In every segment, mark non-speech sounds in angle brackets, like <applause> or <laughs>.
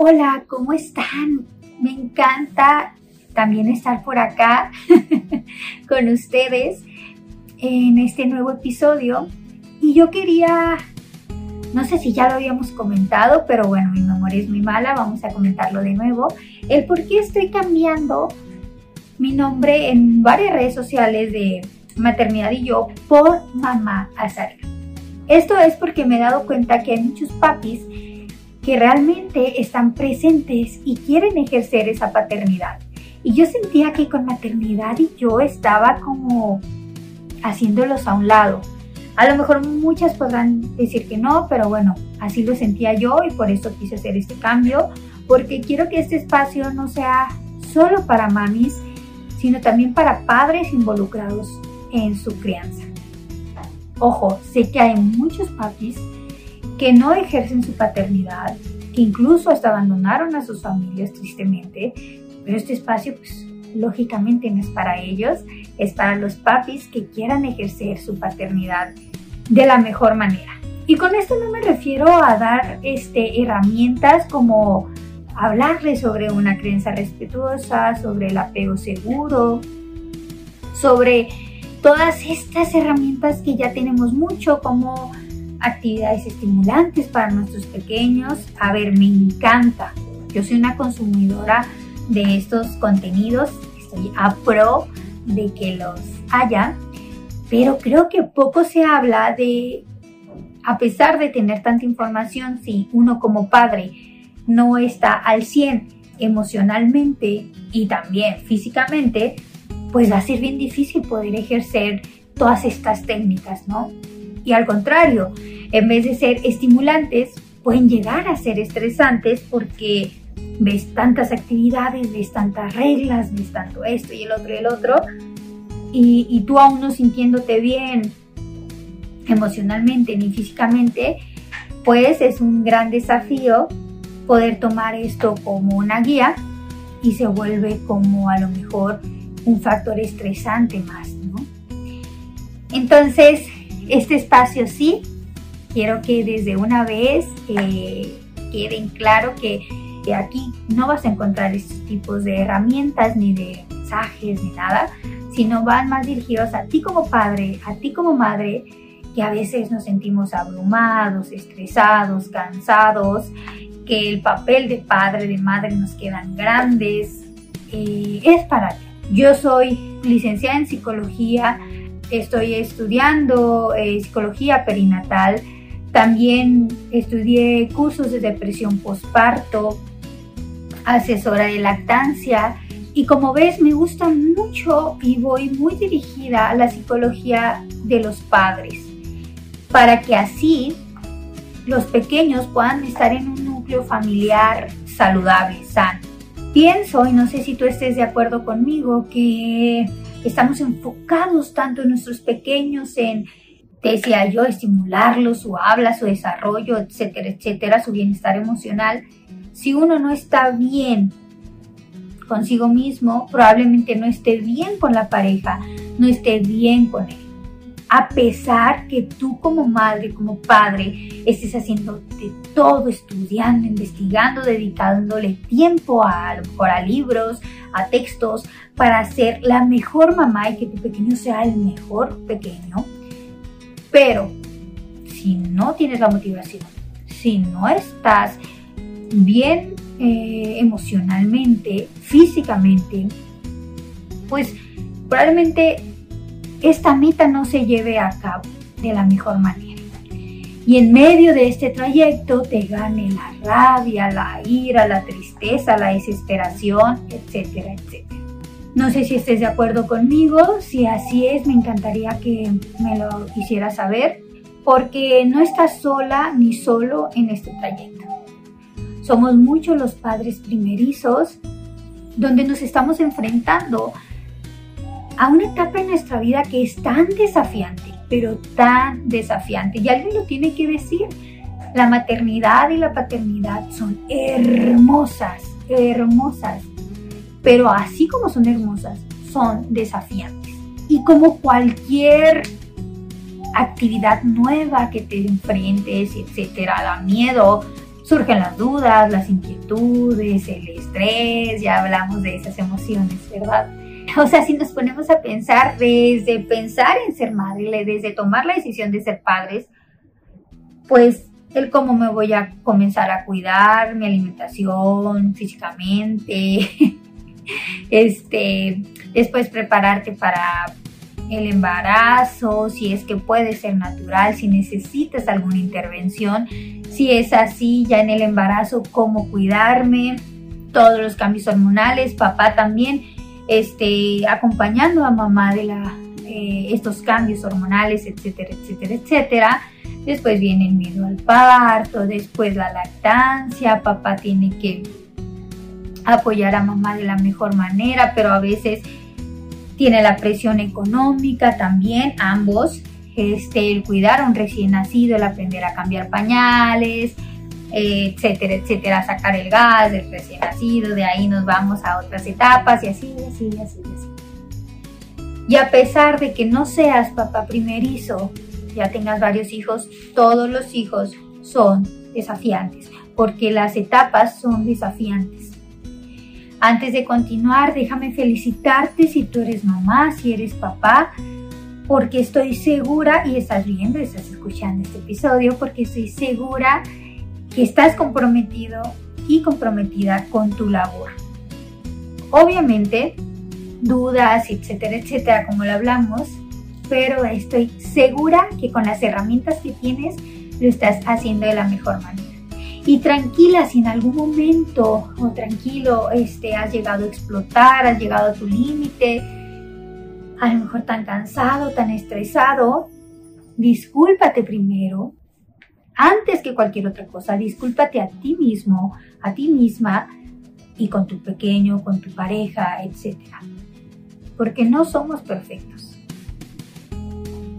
Hola, ¿cómo están? Me encanta también estar por acá <laughs> con ustedes en este nuevo episodio. Y yo quería, no sé si ya lo habíamos comentado, pero bueno, mi memoria es muy mala, vamos a comentarlo de nuevo. El por qué estoy cambiando mi nombre en varias redes sociales de maternidad y yo por mamá Azalea. Esto es porque me he dado cuenta que hay muchos papis que realmente están presentes y quieren ejercer esa paternidad. Y yo sentía que con maternidad y yo estaba como haciéndolos a un lado. A lo mejor muchas podrán decir que no, pero bueno, así lo sentía yo y por eso quise hacer este cambio, porque quiero que este espacio no sea solo para mamis, sino también para padres involucrados en su crianza. Ojo, sé que hay muchos papis que no ejercen su paternidad, que incluso hasta abandonaron a sus familias tristemente, pero este espacio pues lógicamente no es para ellos, es para los papis que quieran ejercer su paternidad de la mejor manera. Y con esto no me refiero a dar este, herramientas como hablarles sobre una creencia respetuosa, sobre el apego seguro, sobre todas estas herramientas que ya tenemos mucho como actividades estimulantes para nuestros pequeños. A ver, me encanta. Yo soy una consumidora de estos contenidos, estoy a pro de que los haya, pero creo que poco se habla de, a pesar de tener tanta información, si uno como padre no está al 100 emocionalmente y también físicamente, pues va a ser bien difícil poder ejercer todas estas técnicas, ¿no? Y al contrario, en vez de ser estimulantes, pueden llegar a ser estresantes porque ves tantas actividades, ves tantas reglas, ves tanto esto y el otro y el otro, y, y tú aún no sintiéndote bien emocionalmente ni físicamente, pues es un gran desafío poder tomar esto como una guía y se vuelve como a lo mejor un factor estresante más, ¿no? Entonces, este espacio sí, quiero que desde una vez eh, queden claro que, aquí no vas a encontrar estos tipos de herramientas ni de mensajes ni nada, sino van más dirigidos a ti como padre, a ti como madre, que a veces nos sentimos abrumados, estresados, cansados, que el papel de padre, de madre nos quedan grandes. Eh, es para ti. Yo soy licenciada en psicología, estoy estudiando eh, psicología perinatal, también estudié cursos de depresión postparto, asesora de lactancia y como ves me gusta mucho y voy muy dirigida a la psicología de los padres para que así los pequeños puedan estar en un núcleo familiar saludable, sano. Pienso, y no sé si tú estés de acuerdo conmigo, que estamos enfocados tanto en nuestros pequeños, en, decía yo, estimularlos, su habla, su desarrollo, etcétera, etcétera, su bienestar emocional. Si uno no está bien consigo mismo, probablemente no esté bien con la pareja, no esté bien con él a pesar que tú como madre, como padre, estés haciendo de todo, estudiando, investigando, dedicándole tiempo a, lo mejor a libros, a textos, para ser la mejor mamá y que tu pequeño sea el mejor pequeño. Pero si no tienes la motivación, si no estás bien eh, emocionalmente, físicamente, pues probablemente esta meta no se lleve a cabo de la mejor manera. Y en medio de este trayecto te gane la rabia, la ira, la tristeza, la desesperación, etcétera, etcétera. No sé si estés de acuerdo conmigo, si así es, me encantaría que me lo hicieras saber, porque no estás sola ni solo en este trayecto. Somos muchos los padres primerizos donde nos estamos enfrentando a una etapa en nuestra vida que es tan desafiante, pero tan desafiante. Y alguien lo tiene que decir. La maternidad y la paternidad son hermosas, hermosas. Pero así como son hermosas, son desafiantes. Y como cualquier actividad nueva que te enfrentes, etcétera, da miedo, surgen las dudas, las inquietudes, el estrés, ya hablamos de esas emociones, ¿verdad? <laughs> O sea, si nos ponemos a pensar desde pensar en ser madre, desde tomar la decisión de ser padres, pues el cómo me voy a comenzar a cuidar, mi alimentación físicamente, <laughs> este, después prepararte para el embarazo, si es que puede ser natural, si necesitas alguna intervención, si es así ya en el embarazo, cómo cuidarme, todos los cambios hormonales, papá también, este, acompañando a mamá de la, eh, estos cambios hormonales, etcétera, etcétera, etcétera. Después viene el miedo al parto, después la lactancia, papá tiene que apoyar a mamá de la mejor manera, pero a veces tiene la presión económica también, ambos, este, el cuidar a un recién nacido, el aprender a cambiar pañales, etcétera, etcétera, sacar el gas del recién nacido, de ahí nos vamos a otras etapas y así, así, así, así. Y a pesar de que no seas papá primerizo, ya tengas varios hijos, todos los hijos son desafiantes, porque las etapas son desafiantes. Antes de continuar, déjame felicitarte si tú eres mamá, si eres papá, porque estoy segura, y estás viendo, estás escuchando este episodio, porque estoy segura estás comprometido y comprometida con tu labor. Obviamente, dudas, etcétera, etcétera, como lo hablamos, pero estoy segura que con las herramientas que tienes lo estás haciendo de la mejor manera. Y tranquila, si en algún momento o tranquilo este, has llegado a explotar, has llegado a tu límite, a lo mejor tan cansado, tan estresado, discúlpate primero, antes que cualquier otra cosa, discúlpate a ti mismo, a ti misma y con tu pequeño, con tu pareja, etc. Porque no somos perfectos.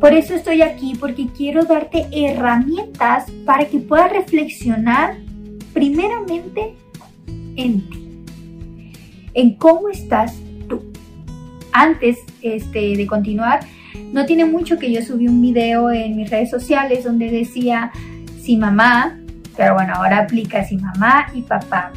Por eso estoy aquí, porque quiero darte herramientas para que puedas reflexionar primeramente en ti, en cómo estás tú. Antes este, de continuar, no tiene mucho que yo subí un video en mis redes sociales donde decía, si mamá, pero bueno, ahora aplica si mamá y papá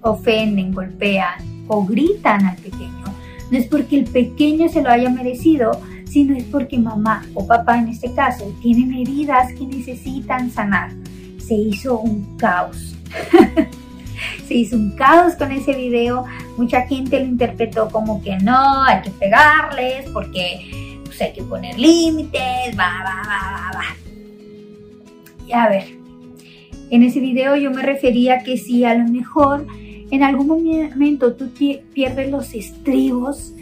ofenden, golpean o gritan al pequeño, no es porque el pequeño se lo haya merecido, sino es porque mamá o papá en este caso tienen heridas que necesitan sanar. Se hizo un caos. <laughs> se hizo un caos con ese video. Mucha gente lo interpretó como que no, hay que pegarles porque pues, hay que poner límites, va, va, va, va, va. A ver, en ese video yo me refería que si a lo mejor en algún momento tú pierdes los estribos,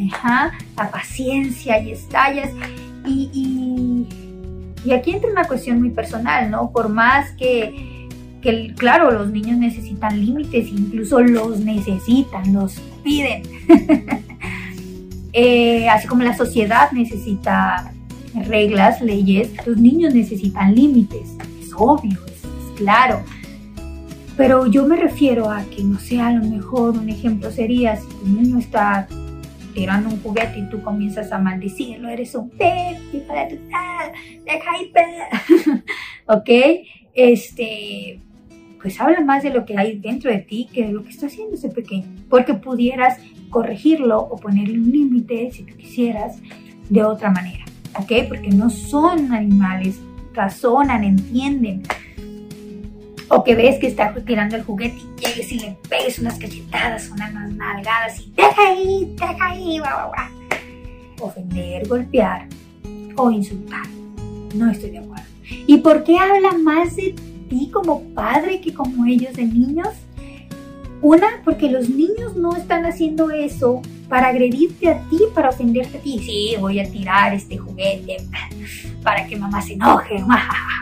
la paciencia y estallas. Y, y, aquí entra una cuestión muy personal, ¿no? Por más que, que claro, los niños necesitan límites, incluso los necesitan, los piden. <laughs> Eh, así como la sociedad necesita reglas, leyes, los niños necesitan límites, es obvio, es claro. Pero yo me refiero a que no sea a lo mejor un ejemplo sería si tu niño está tirando un juguete y tú comienzas a maldecirlo, eres un pez, de tu deja <laughs> ¿ok? Este, pues habla más de lo que hay dentro de ti que de lo que está haciendo ese pequeño, porque pudieras corregirlo o ponerle un límite, si tú quisieras, de otra manera, ¿ok? Porque no son animales, razonan, entienden, o que ves que está tirando el juguete y llegues y le pegues unas cachetadas, unas nalgadas y deja ahí, deja ahí, va, va, Ofender, golpear o insultar. No estoy de acuerdo. ¿Y por qué habla más de ti como padre que como ellos de niños? Una, porque los niños no están haciendo eso para agredirte a ti, para ofenderte a ti. Sí, voy a tirar este juguete para que mamá se enoje,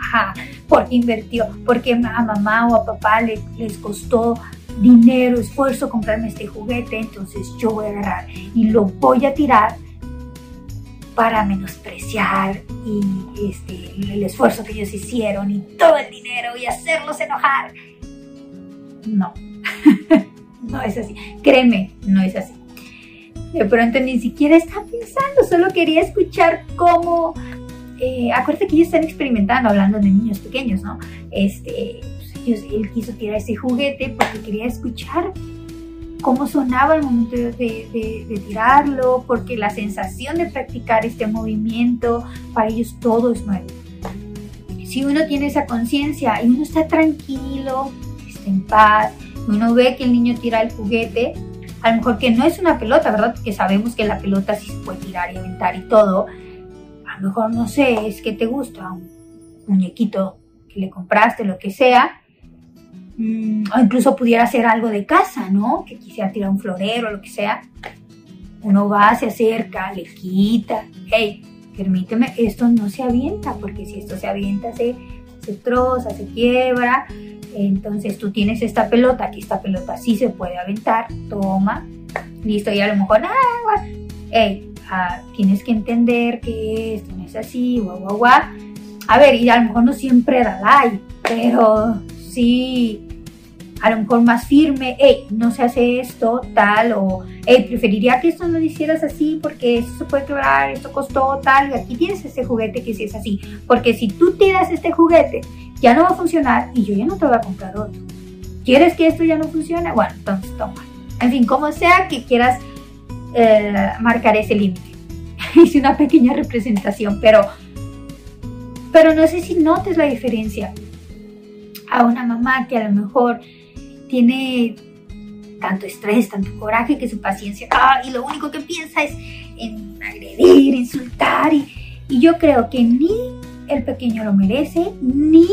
<laughs> porque invirtió, porque a mamá o a papá les costó dinero, esfuerzo comprarme este juguete, entonces yo voy a agarrar y lo voy a tirar para menospreciar y este, el esfuerzo que ellos hicieron y todo el dinero y hacerlos enojar. No, <laughs> no es así. Créeme, no es así. De pronto ni siquiera está pensando, solo quería escuchar cómo eh, acuérdate que ellos están experimentando, hablando de niños pequeños, ¿no? Este, pues, él quiso tirar ese juguete porque quería escuchar cómo sonaba el momento de, tirarlo, porque la sensación de practicar este movimiento, para ellos todo es nuevo. Si uno tiene esa conciencia y uno está tranquilo, está en paz, uno ve que el niño tira el juguete, a lo mejor que no es una pelota, ¿verdad? Porque sabemos que la pelota sí se puede tirar y aventar y todo. Lo mejor, no sé, es que te gusta un muñequito que le compraste, lo que sea, Mm, o incluso pudiera ser algo de casa, ¿no? Que quisiera tirar un florero, lo que sea. Uno va, se acerca, le quita. Hey, permíteme, esto no se avienta, porque si esto se avienta, se, se troza, se quiebra. Entonces tú tienes esta pelota, que esta pelota sí se puede aventar. Toma, listo, y a lo mejor, ah, hey, ah, tienes que entender que esto no es así, guau, guau, guau. A ver, y a lo mejor no siempre da like, pero sí a lo mejor más firme, hey, no se hace esto, tal, o hey, preferiría que esto no lo hicieras así porque esto se puede quebrar, esto costó tal, y aquí tienes ese juguete que si es así, porque si tú tiras este juguete, ya no va a funcionar y yo ya no te voy a comprar otro. ¿Quieres que esto ya no funcione? Bueno, entonces toma. En fin, como sea que quieras eh, marcar ese límite. <laughs> Hice una pequeña representación, pero, pero no sé si notes la diferencia a una mamá que a lo mejor tiene tanto estrés, tanto coraje que su paciencia, ah, y lo único que piensa es en agredir, insultar, y, y yo creo que ni el pequeño lo merece, ni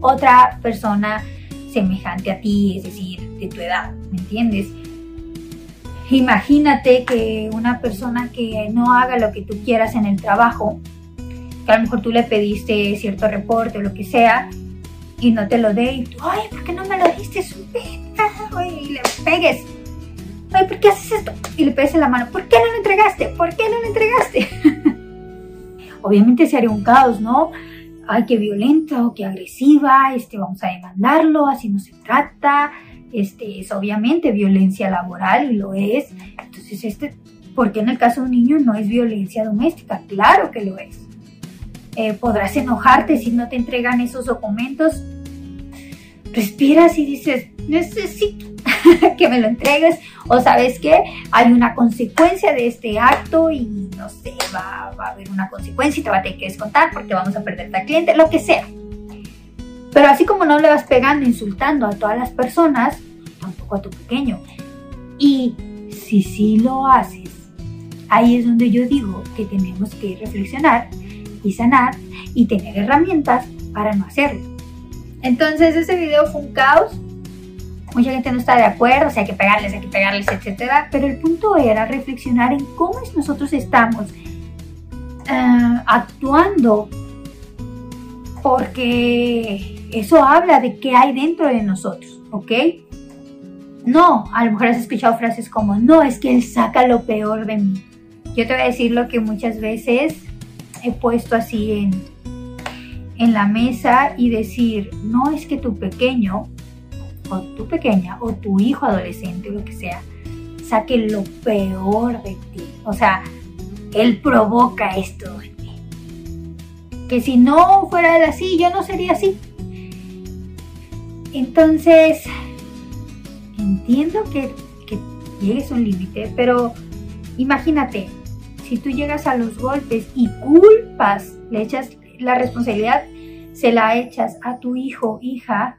otra persona semejante a ti, es decir, de tu edad, ¿me entiendes? Imagínate que una persona que no haga lo que tú quieras en el trabajo, que a lo mejor tú le pediste cierto reporte o lo que sea, y no te lo dé y tú, ay, ¿por qué no me lo diste? Y le pegues. Ay, ¿por qué haces esto? Y le pegues en la mano. ¿Por qué no lo entregaste? ¿Por qué no lo entregaste? <laughs> Obviamente se haría un caos, ¿no? Ay, qué violenta qué agresiva, este, vamos a demandarlo, así no se trata. Este, es obviamente violencia laboral y lo es. Entonces, este, ¿por qué en el caso de un niño no es violencia doméstica? Claro que lo es. Eh, podrás enojarte si no te entregan esos documentos. Respiras y dices, necesito <laughs> que me lo entregues o sabes que hay una consecuencia de este acto y no sé, va, va, a haber una consecuencia y te va a tener que descontar porque vamos a perder al cliente, lo que sea. Pero así como no le vas pegando, insultando a todas las personas, tampoco a tu pequeño. Y si sí lo haces, ahí es donde yo digo que tenemos que reflexionar y sanar y tener herramientas para no hacerlo. Entonces ese video fue un caos. Mucha gente no está de acuerdo, o sea, hay que pegarles, hay que pegarles, etc. Pero el punto era reflexionar en cómo es nosotros estamos uh, actuando porque eso habla de qué hay dentro de nosotros, ¿ok? No, a lo mejor has escuchado frases como, no, es que él saca lo peor de mí. Yo te voy a decir lo que muchas veces he puesto así en, en la mesa y decir, no es que tu pequeño o tu pequeña o tu hijo adolescente, lo que sea, saque lo peor de ti. O sea, él provoca esto. Que si no fuera así, yo no sería así. Entonces, entiendo que, llegues a un límite, pero imagínate, si tú llegas a los golpes y culpas, le echas la responsabilidad, se la echas a tu hijo, hija,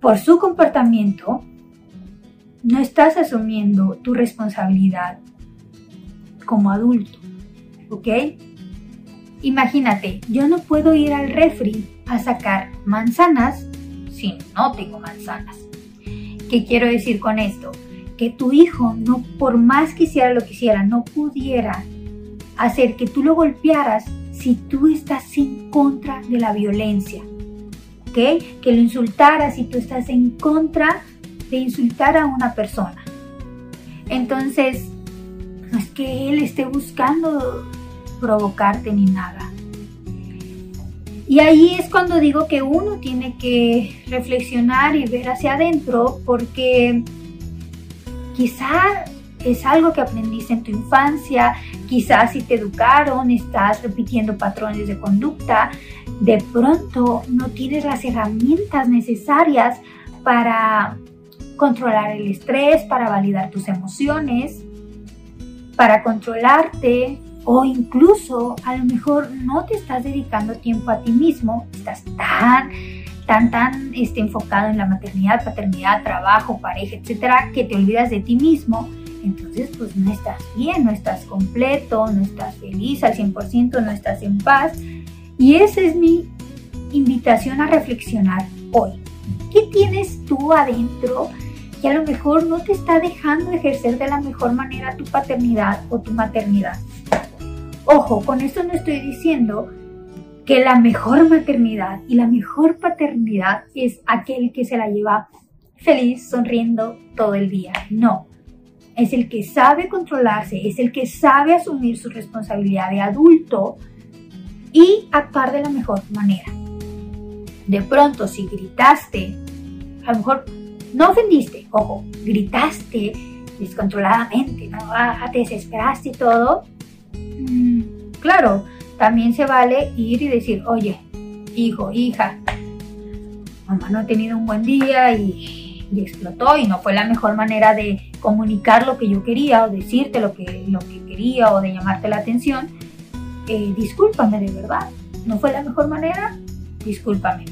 por su comportamiento, no estás asumiendo tu responsabilidad como adulto, ¿ok? Imagínate, yo no puedo ir al refri a sacar manzanas no tengo manzanas. ¿Qué quiero decir con esto? que tu hijo, no por más quisiera lo que quisiera, no pudiera hacer que tú lo golpearas si tú estás en contra de la violencia. ¿Ok? Que lo insultaras si tú estás en contra de insultar a una persona. Entonces, no es que él esté buscando provocarte ni nada. Y ahí es cuando digo que uno tiene que reflexionar y ver hacia adentro porque quizá es algo que aprendiste en tu infancia, quizás si te educaron, estás repitiendo patrones de conducta, de pronto no tienes las herramientas necesarias para controlar el estrés, para validar tus emociones, para controlarte o incluso a lo mejor no te estás dedicando tiempo a ti mismo, estás tan tan tan este, enfocado en la maternidad, paternidad, trabajo, pareja, etcétera, que te olvidas de ti mismo entonces pues no estás bien, no estás completo, no estás feliz al 100%, no estás en paz. Y esa es mi invitación a reflexionar hoy. ¿Qué tienes tú adentro que a lo mejor no te está dejando ejercer de la mejor manera tu paternidad o tu maternidad? Ojo, con esto no estoy diciendo que la mejor maternidad y la mejor paternidad es aquel que se la lleva feliz, sonriendo todo el día. No, es el que sabe controlarse, es el que sabe asumir su responsabilidad de adulto y actuar de la mejor manera. De pronto, si gritaste, a lo mejor no ofendiste, ojo, gritaste descontroladamente, ¿no? Ah, te desesperaste y todo, claro, también se vale ir y decir, oye, hijo, hija, mamá no ha tenido un buen día y explotó y no fue la mejor manera de comunicar lo que yo quería o decirte lo que, lo que quería o de llamarte la atención, eh, discúlpame de verdad. ¿No fue la mejor manera? Discúlpame.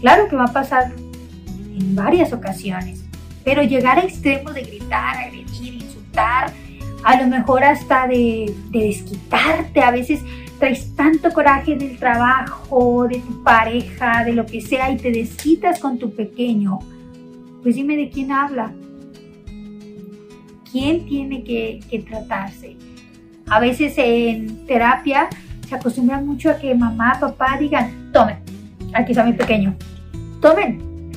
Claro que va a pasar en varias ocasiones, pero llegar a extremos de gritar, agredir, insultar, a lo mejor hasta de, de desquitarte, a veces traes tanto coraje del trabajo, de tu pareja, de lo que sea, y te desquitas con tu pequeño, pues dime de quién habla. ¿Quién tiene que, tratarse? A veces en terapia se acostumbra mucho a que mamá, papá digan, tomen, aquí está mi pequeño, tomen,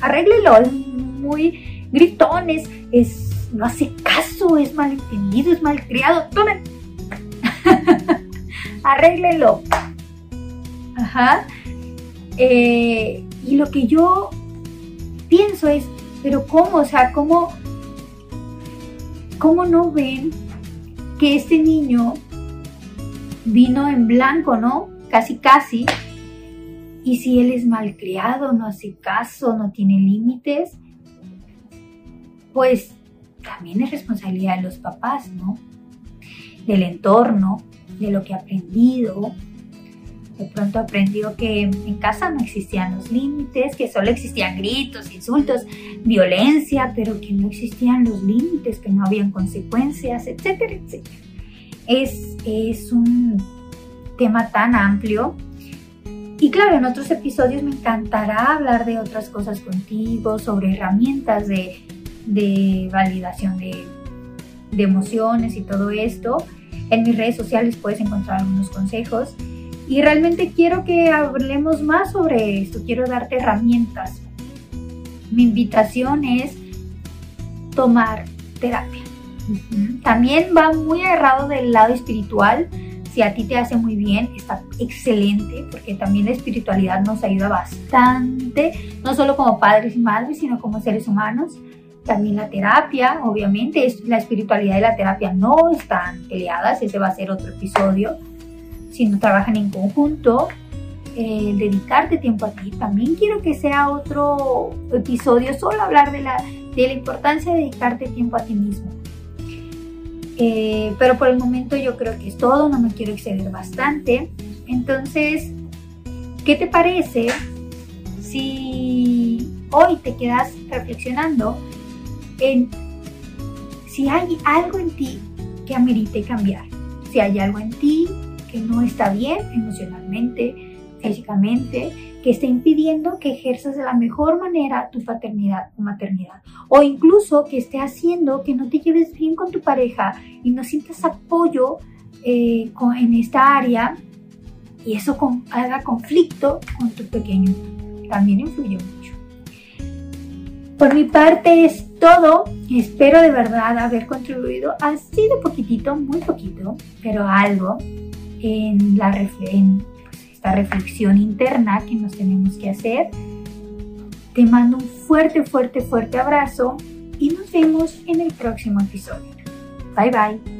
arréglenlo, es muy gritones, es, no hace caso, es malentendido, es malcriado, tomen. <laughs> arréglenlo. Ajá. Eh, y lo que yo pienso es, pero ¿cómo? O sea, ¿cómo, cómo no ven que este niño vino en blanco, ¿no? Casi, casi. Y si él es malcriado, no hace caso, no tiene límites, pues también es responsabilidad de los papás, ¿no? Del entorno, de lo que ha aprendido. De pronto aprendió que en casa no existían los límites, que solo existían gritos, insultos, violencia, pero que no existían los límites, que no habían consecuencias, etcétera, etcétera. Es, es un tema tan amplio. Y claro, en otros episodios me encantará hablar de otras cosas contigo, sobre herramientas de, de validación de, de emociones y todo esto. En mis redes sociales puedes encontrar algunos consejos. Y realmente quiero que hablemos más sobre esto, quiero darte herramientas. Mi invitación es tomar terapia. También va muy agarrado del lado espiritual. Si a ti te hace muy bien, está excelente, porque también la espiritualidad nos ayuda bastante, no solo como padres y madres, sino como seres humanos. También la terapia, obviamente, la espiritualidad y la terapia no están peleadas, ese va a ser otro episodio, sino trabajan en conjunto. El dedicarte tiempo a ti, también quiero que sea otro episodio, solo hablar de la, de la importancia de dedicarte tiempo a ti mismo. Eh, pero por el momento yo creo que es todo, no me quiero exceder bastante. Entonces, ¿qué te parece si hoy te quedas reflexionando en si hay algo en ti que amerite cambiar, si hay algo en ti que no está bien emocionalmente, físicamente, que esté impidiendo que ejerzas de la mejor manera tu paternidad o maternidad, o incluso que esté haciendo que no te lleves bien con tu pareja y no sientas apoyo eh, en esta área y eso haga conflicto con tu pequeño, también influye mucho. Por mi parte es todo. Espero de verdad haber contribuido así de poquitito, muy poquito, pero algo en, la, en esta reflexión interna que nos tenemos que hacer. Te mando un fuerte, fuerte, fuerte abrazo y nos vemos en el próximo episodio. Bye bye.